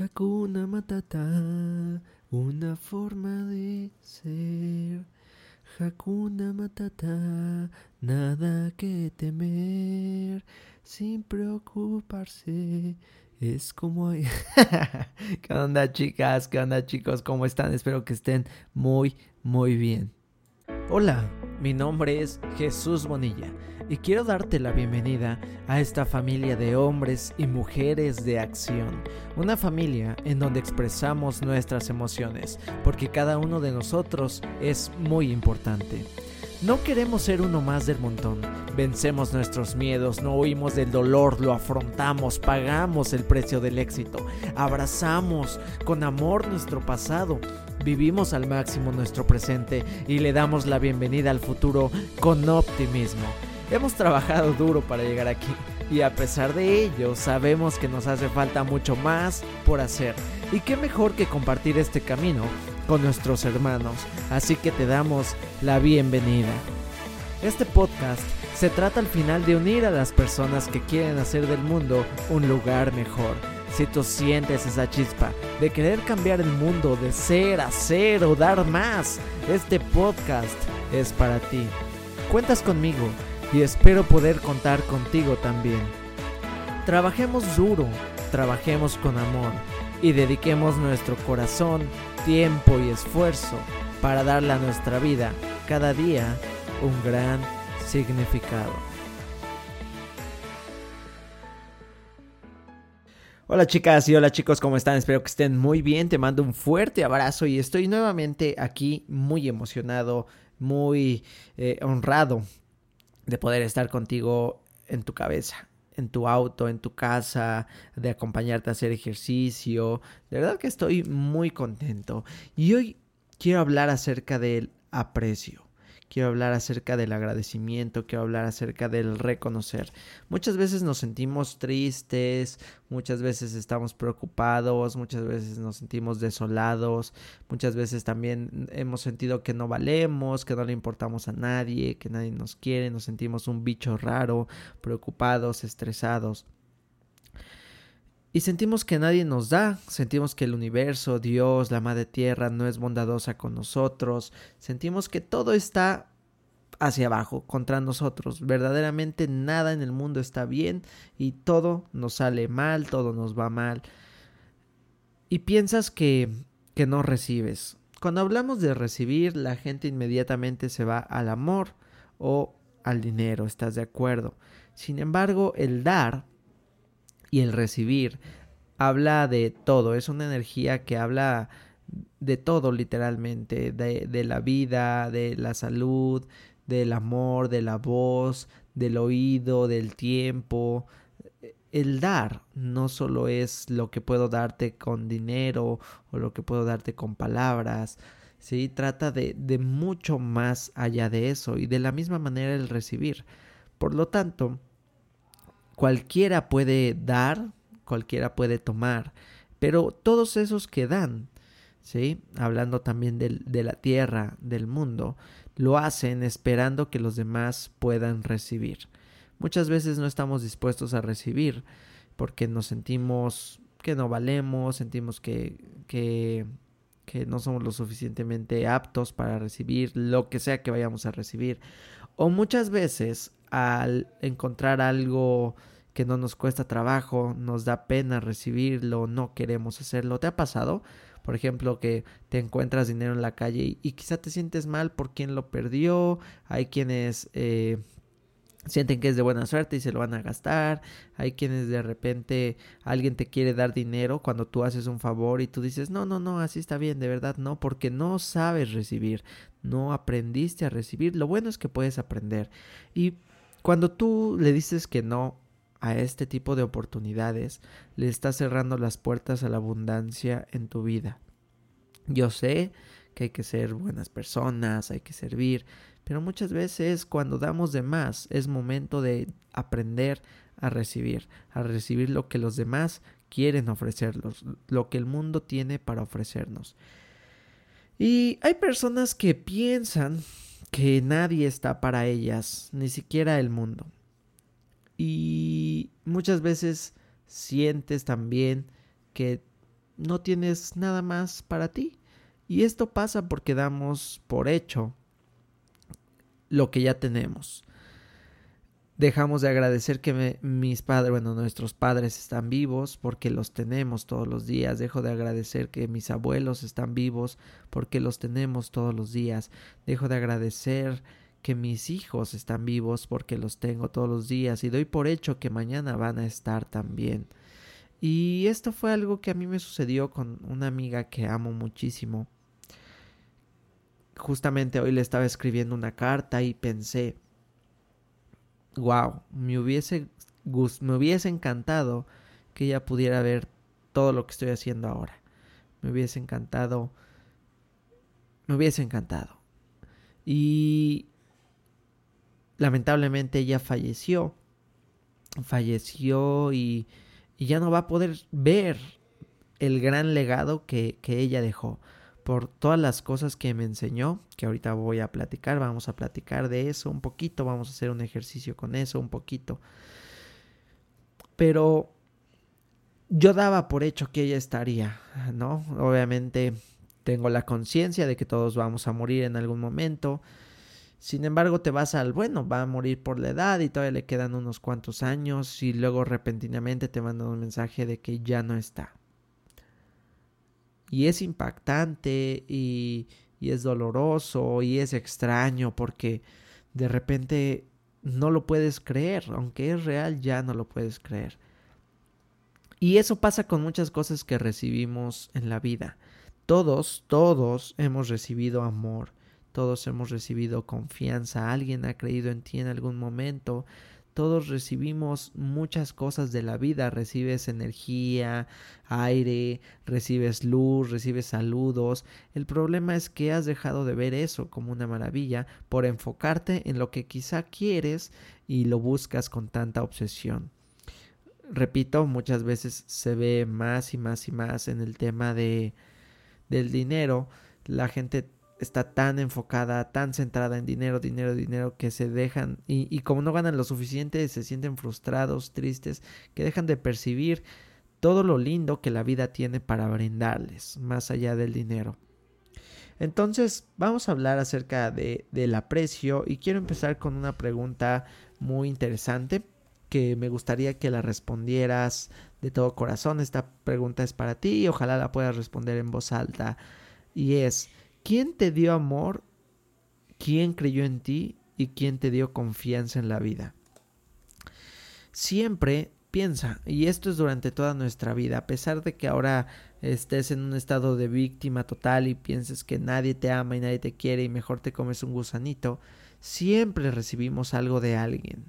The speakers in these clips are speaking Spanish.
Hakuna Matata, una forma de ser. Hakuna Matata, nada que temer, sin preocuparse. Es como... ¿Qué onda chicas? ¿Qué onda chicos? ¿Cómo están? Espero que estén muy, muy bien. Hola, mi nombre es Jesús Bonilla y quiero darte la bienvenida a esta familia de hombres y mujeres de acción. Una familia en donde expresamos nuestras emociones, porque cada uno de nosotros es muy importante. No queremos ser uno más del montón. Vencemos nuestros miedos, no huimos del dolor, lo afrontamos, pagamos el precio del éxito, abrazamos con amor nuestro pasado, vivimos al máximo nuestro presente y le damos la bienvenida al futuro con optimismo. Hemos trabajado duro para llegar aquí y a pesar de ello sabemos que nos hace falta mucho más por hacer. Y qué mejor que compartir este camino con nuestros hermanos, así que te damos la bienvenida. Este podcast se trata al final de unir a las personas que quieren hacer del mundo un lugar mejor. Si tú sientes esa chispa de querer cambiar el mundo, de ser, hacer o dar más, este podcast es para ti. Cuentas conmigo y espero poder contar contigo también. Trabajemos duro, trabajemos con amor y dediquemos nuestro corazón, tiempo y esfuerzo para darle a nuestra vida cada día un gran significado. Hola chicas y hola chicos, ¿cómo están? Espero que estén muy bien. Te mando un fuerte abrazo y estoy nuevamente aquí muy emocionado, muy eh, honrado de poder estar contigo en tu cabeza en tu auto, en tu casa, de acompañarte a hacer ejercicio. De verdad que estoy muy contento. Y hoy quiero hablar acerca del aprecio quiero hablar acerca del agradecimiento, quiero hablar acerca del reconocer. Muchas veces nos sentimos tristes, muchas veces estamos preocupados, muchas veces nos sentimos desolados, muchas veces también hemos sentido que no valemos, que no le importamos a nadie, que nadie nos quiere, nos sentimos un bicho raro, preocupados, estresados. Y sentimos que nadie nos da, sentimos que el universo, Dios, la Madre Tierra no es bondadosa con nosotros, sentimos que todo está hacia abajo, contra nosotros. Verdaderamente nada en el mundo está bien y todo nos sale mal, todo nos va mal. Y piensas que, que no recibes. Cuando hablamos de recibir, la gente inmediatamente se va al amor o al dinero, ¿estás de acuerdo? Sin embargo, el dar y el recibir habla de todo, es una energía que habla de todo literalmente, de, la vida, de la salud, del amor, de la voz, del oído, del tiempo. El dar no solo es lo que puedo darte con dinero o lo que puedo darte con palabras, ¿sí? Trata de mucho más allá de eso y de la misma manera el recibir. Por lo tanto, cualquiera puede dar, cualquiera puede tomar, pero todos esos que dan, ¿sí? Hablando también de la tierra, del mundo, lo hacen esperando que los demás puedan recibir. Muchas veces no estamos dispuestos a recibir porque nos sentimos que no valemos, sentimos que, que, que no somos lo suficientemente aptos para recibir lo que sea que vayamos a recibir. O muchas veces al encontrar algo que no nos cuesta trabajo, nos da pena recibirlo, no queremos hacerlo. ¿Te ha pasado? Por ejemplo, que te encuentras dinero en la calle y, quizá te sientes mal por quien lo perdió. Hay quienes eh, sienten que es de buena suerte y se lo van a gastar. Hay quienes de repente alguien te quiere dar dinero cuando tú haces un favor y tú dices, no, no, no, así está bien, de verdad no, porque no sabes recibir, no aprendiste a recibir. Lo bueno es que puedes aprender. Y cuando tú le dices que no a este tipo de oportunidades, le estás cerrando las puertas a la abundancia en tu vida. Yo sé que hay que ser buenas personas, hay que servir, pero muchas veces cuando damos de más es momento de aprender a recibir, a recibir lo que los demás quieren ofrecernos, lo que el mundo tiene para ofrecernos. Y hay personas que piensan que nadie está para ellas, ni siquiera el mundo. Y muchas veces sientes también que no tienes nada más para ti. Y esto pasa porque damos por hecho lo que ya tenemos. Dejamos de agradecer que mis padres, bueno, nuestros padres están vivos porque los tenemos todos los días. Dejo de agradecer que mis abuelos están vivos porque los tenemos todos los días. Dejo de agradecer que mis hijos están vivos porque los tengo todos los días y doy por hecho que mañana van a estar también. Y esto fue algo que a mí me sucedió con una amiga que amo muchísimo. Justamente hoy le estaba escribiendo una carta y pensé, wow, me hubiese, me hubiese encantado que ella pudiera ver todo lo que estoy haciendo ahora. Me hubiese encantado, me hubiese encantado. Y lamentablemente ella falleció. Falleció y, ya no va a poder ver el gran legado que, que ella dejó por todas las cosas que me enseñó, que ahorita voy a platicar, vamos a platicar de eso un poquito, vamos a hacer un ejercicio con eso un poquito. Pero yo daba por hecho que ella estaría, ¿no? Obviamente tengo la conciencia de que todos vamos a morir en algún momento. Sin embargo, te vas al, bueno, va a morir por la edad y todavía le quedan unos cuantos años y luego repentinamente te mandan un mensaje de que ya no está. Y es impactante y, y es doloroso y es extraño porque de repente no lo puedes creer, aunque es real ya no lo puedes creer. Y eso pasa con muchas cosas que recibimos en la vida. Todos, todos hemos recibido amor, todos hemos recibido confianza, alguien ha creído en ti en algún momento, todos recibimos muchas cosas de la vida, recibes energía, aire, recibes luz, recibes saludos. El problema es que has dejado de ver eso como una maravilla por enfocarte en lo que quizá quieres y lo buscas con tanta obsesión. Repito, muchas veces se ve más y más y más en el tema de del dinero. La gente está tan enfocada, tan centrada en dinero, dinero, dinero, que se dejan, y, como no ganan lo suficiente, se sienten frustrados, tristes, que dejan de percibir todo lo lindo que la vida tiene para brindarles, más allá del dinero. Entonces, vamos a hablar acerca de, del aprecio y quiero empezar con una pregunta muy interesante que me gustaría que la respondieras de todo corazón. Esta pregunta es para ti y ojalá la puedas responder en voz alta. Y es, ¿Quién te dio amor? ¿Quién creyó en ti? ¿Y quién te dio confianza en la vida? Siempre piensa, y esto es durante toda nuestra vida, a pesar de que ahora estés en un estado de víctima total y pienses que nadie te ama y nadie te quiere y mejor te comes un gusanito, siempre recibimos algo de alguien.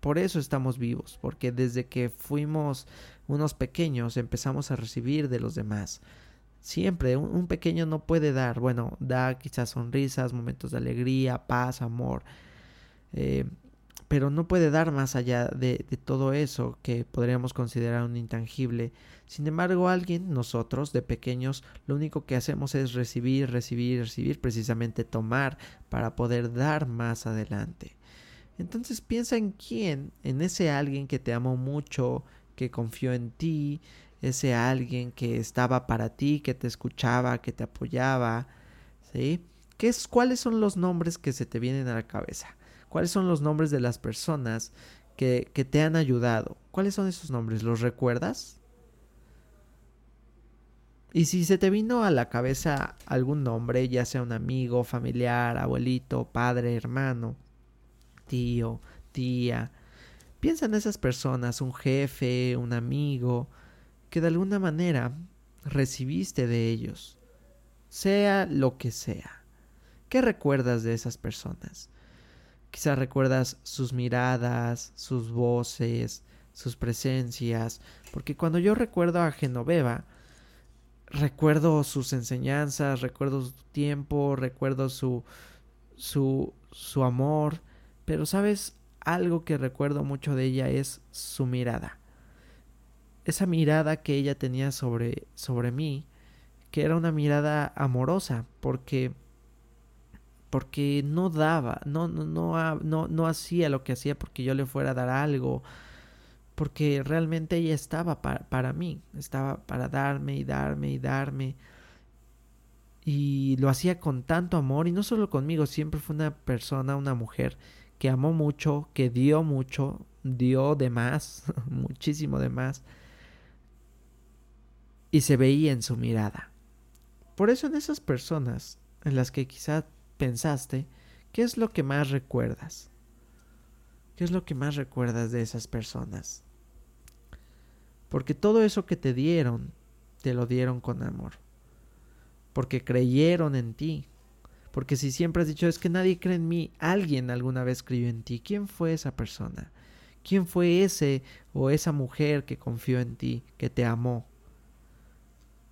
Por eso estamos vivos, porque desde que fuimos unos pequeños empezamos a recibir de los demás. Siempre un, pequeño no puede dar, bueno, da quizás sonrisas, momentos de alegría, paz, amor, eh, pero no puede dar más allá de, de, todo eso que podríamos considerar un intangible. Sin embargo, alguien, nosotros, de pequeños, lo único que hacemos es recibir, recibir, recibir, precisamente tomar para poder dar más adelante. Entonces piensa en quién, en ese alguien que te amó mucho, que confió en ti, ese alguien que estaba para ti, que te escuchaba, que te apoyaba, ¿sí? ¿Qué es, ¿Cuáles son los nombres que se te vienen a la cabeza? ¿Cuáles son los nombres de las personas que, que te han ayudado? ¿Cuáles son esos nombres? ¿Los recuerdas? Y si se te vino a la cabeza algún nombre, ya sea un amigo, familiar, abuelito, padre, hermano, tío, tía, piensa en esas personas, un jefe, un amigo, que de alguna manera recibiste de ellos, sea lo que sea. ¿Qué recuerdas de esas personas? Quizás recuerdas sus miradas, sus voces, sus presencias, porque cuando yo recuerdo a Genoveva, recuerdo sus enseñanzas, recuerdo su tiempo, recuerdo su, su, su amor, pero sabes, algo que recuerdo mucho de ella es su mirada esa mirada que ella tenía sobre, sobre mí, que era una mirada amorosa, porque porque no daba, no, no, no, no, no hacía lo que hacía porque yo le fuera a dar algo, porque realmente ella estaba para, para mí, estaba para darme y darme y darme. Y lo hacía con tanto amor y no solo conmigo, siempre fue una persona, una mujer que amó mucho, que dio mucho, dio de más, muchísimo de más. Y se veía en su mirada. Por eso en esas personas en las que quizá pensaste, ¿qué es lo que más recuerdas? ¿Qué es lo que más recuerdas de esas personas? Porque todo eso que te dieron, te lo dieron con amor. Porque creyeron en ti. Porque si siempre has dicho es que nadie cree en mí, alguien alguna vez creyó en ti. ¿Quién fue esa persona? ¿Quién fue ese o esa mujer que confió en ti, que te amó?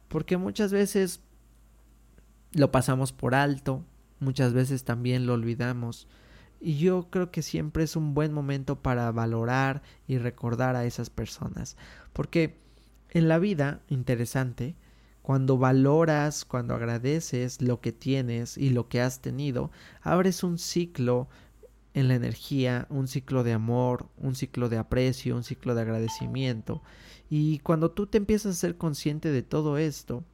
Porque muchas veces lo pasamos por alto, muchas veces también lo olvidamos. Y yo creo que siempre es un buen momento para valorar y recordar a esas personas. Porque en la vida, interesante, cuando valoras, cuando agradeces lo que tienes y lo que has tenido, abres un ciclo en la energía, un ciclo de amor, un ciclo de aprecio, un ciclo de agradecimiento. Y cuando tú te empiezas a ser consciente de todo esto,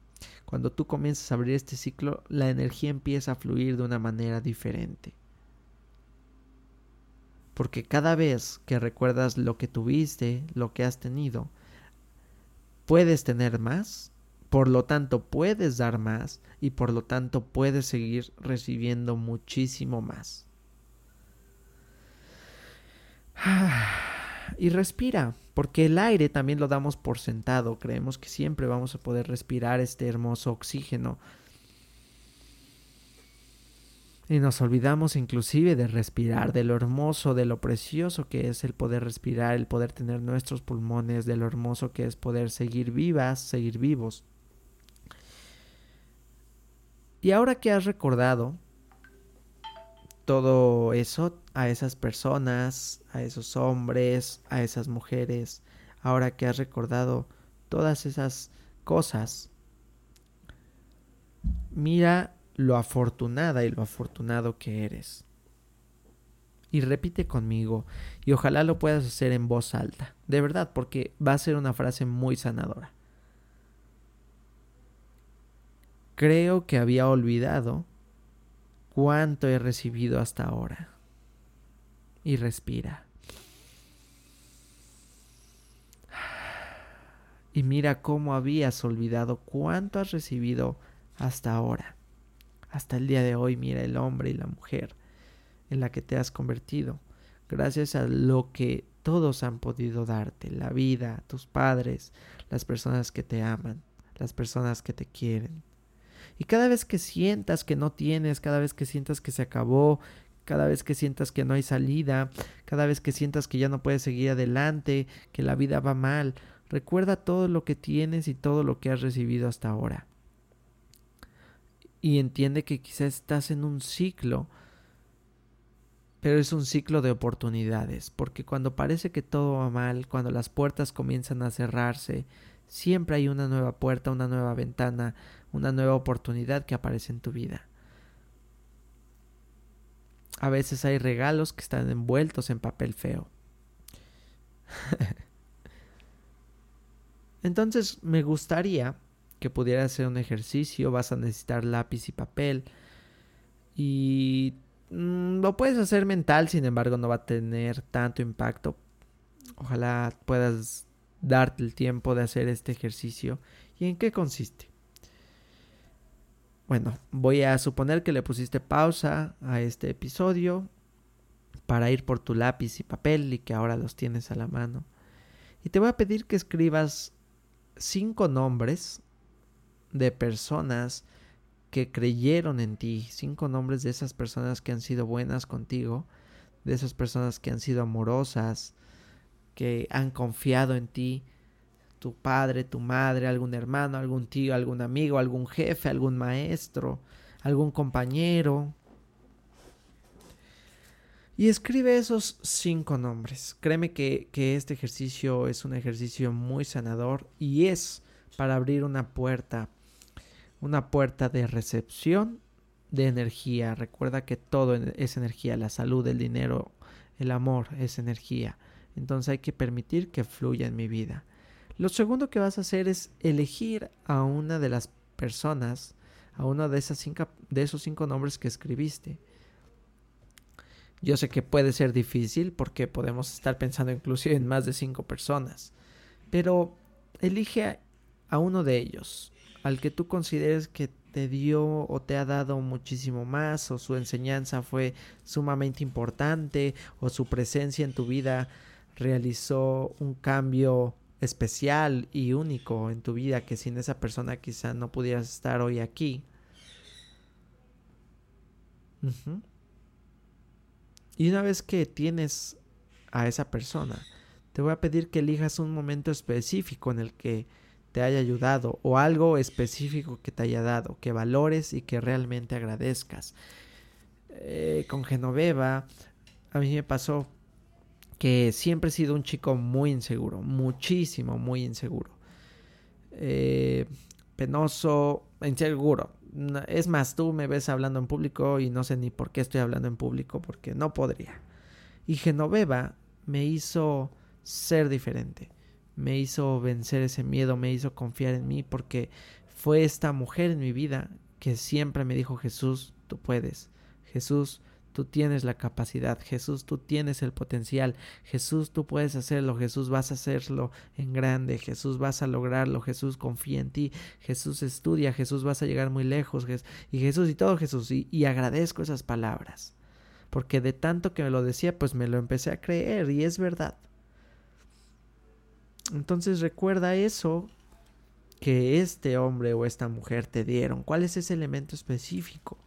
cuando tú comienzas a abrir este ciclo, la energía empieza a fluir de una manera diferente porque cada vez que recuerdas lo que tuviste, lo que has tenido, puedes tener más, por lo tanto puedes dar más y por lo tanto puedes seguir recibiendo muchísimo más. Y respira, porque el aire también lo damos por sentado, creemos que siempre vamos a poder respirar este hermoso oxígeno y nos olvidamos inclusive de respirar, de lo hermoso, de lo precioso que es el poder respirar, el poder tener nuestros pulmones, de lo hermoso que es poder seguir vivas, seguir vivos. Y ahora que has recordado todo eso a esas personas, a esos hombres, a esas mujeres, ahora que has recordado todas esas cosas, mira lo afortunada y lo afortunado que eres. Y repite conmigo, y ojalá lo puedas hacer en voz alta, de verdad, porque va a ser una frase muy sanadora. Creo que había olvidado cuánto he recibido hasta ahora. Y respira. Y mira cómo habías olvidado cuánto has recibido hasta ahora hasta el día de hoy mira el hombre y la mujer en la que te has convertido, gracias a lo que todos han podido darte, la vida, tus padres, las personas que te aman, las personas que te quieren. Y cada vez que sientas que no tienes, cada vez que sientas que se acabó, cada vez que sientas que no hay salida, cada vez que sientas que ya no puedes seguir adelante, que la vida va mal, recuerda todo lo que tienes y todo lo que has recibido hasta ahora. Y entiende que quizás estás en un ciclo, pero es un ciclo de oportunidades, porque cuando parece que todo va mal, cuando las puertas comienzan a cerrarse, siempre hay una nueva puerta, una nueva ventana, una nueva oportunidad que aparece en tu vida. A veces hay regalos que están envueltos en papel feo. Entonces me gustaría que pudiera ser un ejercicio, vas a necesitar lápiz y papel. Y mm, lo puedes hacer mental, sin embargo no va a tener tanto impacto. Ojalá puedas darte el tiempo de hacer este ejercicio. ¿Y en qué consiste? Bueno, voy a suponer que le pusiste pausa a este episodio para ir por tu lápiz y papel y que ahora los tienes a la mano. Y te voy a pedir que escribas cinco nombres de personas que creyeron en ti, cinco nombres de esas personas que han sido buenas contigo, de esas personas que han sido amorosas, que han confiado en ti, tu padre, tu madre, algún hermano, algún tío, algún amigo, algún jefe, algún maestro, algún compañero. Y escribe esos cinco nombres. Créeme que, que este ejercicio es un ejercicio muy sanador y es para abrir una puerta una puerta de recepción de energía. Recuerda que todo es energía, la salud, el dinero, el amor es energía. Entonces hay que permitir que fluya en mi vida. Lo segundo que vas a hacer es elegir a una de las personas, a uno de, esas de esos cinco nombres que escribiste. Yo sé que puede ser difícil porque podemos estar pensando inclusive en más de cinco personas, pero elige a uno de ellos, al que tú consideres que te dio o te ha dado muchísimo más o su enseñanza fue sumamente importante o su presencia en tu vida realizó un cambio especial y único en tu vida que sin esa persona quizá no pudieras estar hoy aquí. Y una vez que tienes a esa persona, te voy a pedir que elijas un momento específico en el que te haya ayudado o algo específico que te haya dado, que valores y que realmente agradezcas. Eh, con Genoveva, a mí me pasó que siempre he sido un chico muy inseguro, muchísimo, muy inseguro. Eh, penoso, inseguro. Es más, tú me ves hablando en público y no sé ni por qué estoy hablando en público, porque no podría. Y Genoveva me hizo ser diferente me hizo vencer ese miedo, me hizo confiar en mí, porque fue esta mujer en mi vida que siempre me dijo Jesús, tú puedes, Jesús, tú tienes la capacidad, Jesús, tú tienes el potencial, Jesús, tú puedes hacerlo, Jesús, vas a hacerlo en grande, Jesús, vas a lograrlo, Jesús, confía en ti, Jesús, estudia, Jesús, vas a llegar muy lejos, y Jesús, y todo Jesús, y, y agradezco esas palabras, porque de tanto que me lo decía, pues me lo empecé a creer, y es verdad. Entonces recuerda eso que este hombre o esta mujer te dieron. ¿Cuál es ese elemento específico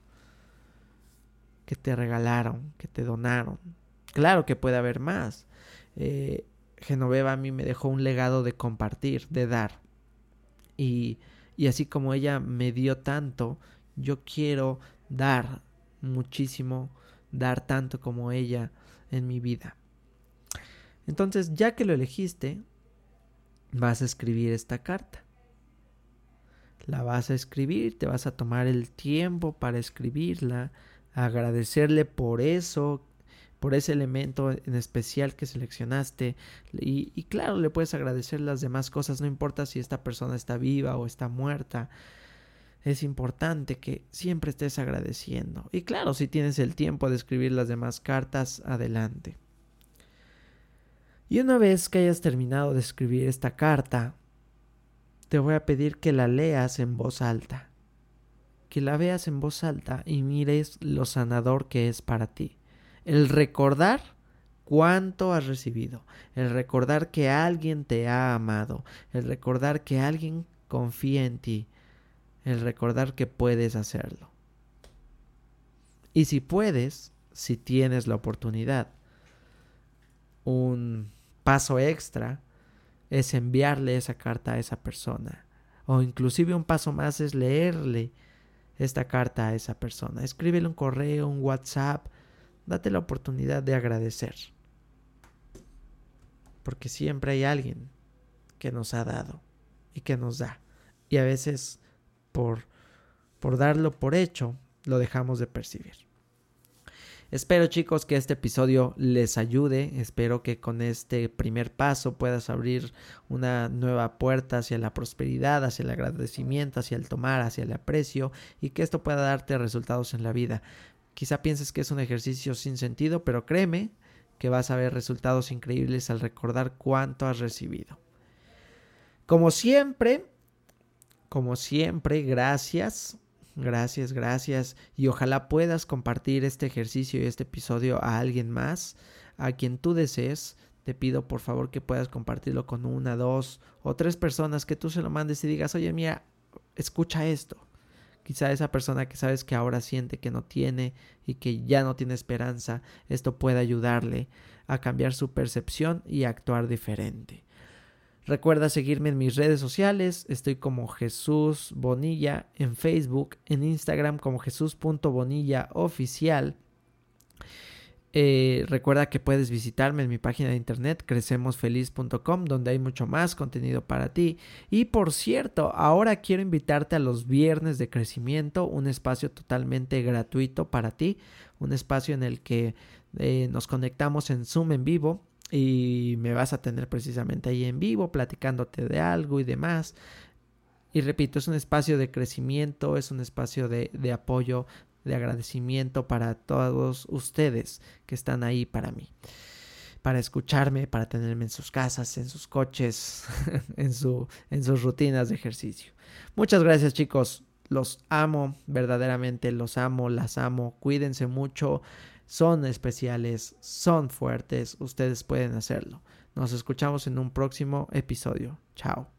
que te regalaron, que te donaron? Claro que puede haber más. Eh, Genoveva a mí me dejó un legado de compartir, de dar. Y, y así como ella me dio tanto, yo quiero dar muchísimo, dar tanto como ella en mi vida. Entonces, ya que lo elegiste, vas a escribir esta carta. La vas a escribir, te vas a tomar el tiempo para escribirla, agradecerle por eso, por ese elemento en especial que seleccionaste. Y, y, claro, le puedes agradecer las demás cosas, no importa si esta persona está viva o está muerta. Es importante que siempre estés agradeciendo. Y claro, si tienes el tiempo de escribir las demás cartas, adelante. Y una vez que hayas terminado de escribir esta carta, te voy a pedir que la leas en voz alta. Que la veas en voz alta y mires lo sanador que es para ti. El recordar cuánto has recibido. El recordar que alguien te ha amado. El recordar que alguien confía en ti. El recordar que puedes hacerlo. Y si puedes, si tienes la oportunidad, un paso extra es enviarle esa carta a esa persona. O inclusive un paso más es leerle esta carta a esa persona. Escríbele un correo, un WhatsApp. Date la oportunidad de agradecer. Porque siempre hay alguien que nos ha dado y que nos da. Y a veces por, por darlo por hecho, lo dejamos de percibir. Espero chicos que este episodio les ayude, espero que con este primer paso puedas abrir una nueva puerta hacia la prosperidad, hacia el agradecimiento, hacia el tomar, hacia el aprecio y que esto pueda darte resultados en la vida. Quizá pienses que es un ejercicio sin sentido, pero créeme que vas a ver resultados increíbles al recordar cuánto has recibido. Como siempre, como siempre, gracias Gracias, gracias. Y ojalá puedas compartir este ejercicio y este episodio a alguien más, a quien tú desees. Te pido por favor que puedas compartirlo con una, dos o tres personas, que tú se lo mandes y digas, oye, mía, escucha esto. Quizá esa persona que sabes que ahora siente que no tiene y que ya no tiene esperanza, esto pueda ayudarle a cambiar su percepción y actuar diferente. Recuerda seguirme en mis redes sociales. Estoy como Jesús Bonilla en Facebook, en Instagram como Jesús.bonilla oficial. Eh, recuerda que puedes visitarme en mi página de internet crecemosfeliz.com donde hay mucho más contenido para ti. Y por cierto, ahora quiero invitarte a los viernes de crecimiento, un espacio totalmente gratuito para ti, un espacio en el que eh, nos conectamos en Zoom en vivo y me vas a tener precisamente ahí en vivo platicándote de algo y demás. Y repito, es un espacio de crecimiento, es un espacio de, de apoyo, de agradecimiento para todos ustedes que están ahí para mí para escucharme, para tenerme en sus casas, en sus coches, en, su, en sus rutinas de ejercicio. Muchas gracias chicos, los amo, verdaderamente los amo, las amo, cuídense mucho, son especiales, son fuertes, ustedes pueden hacerlo. Nos escuchamos en un próximo episodio. Chao.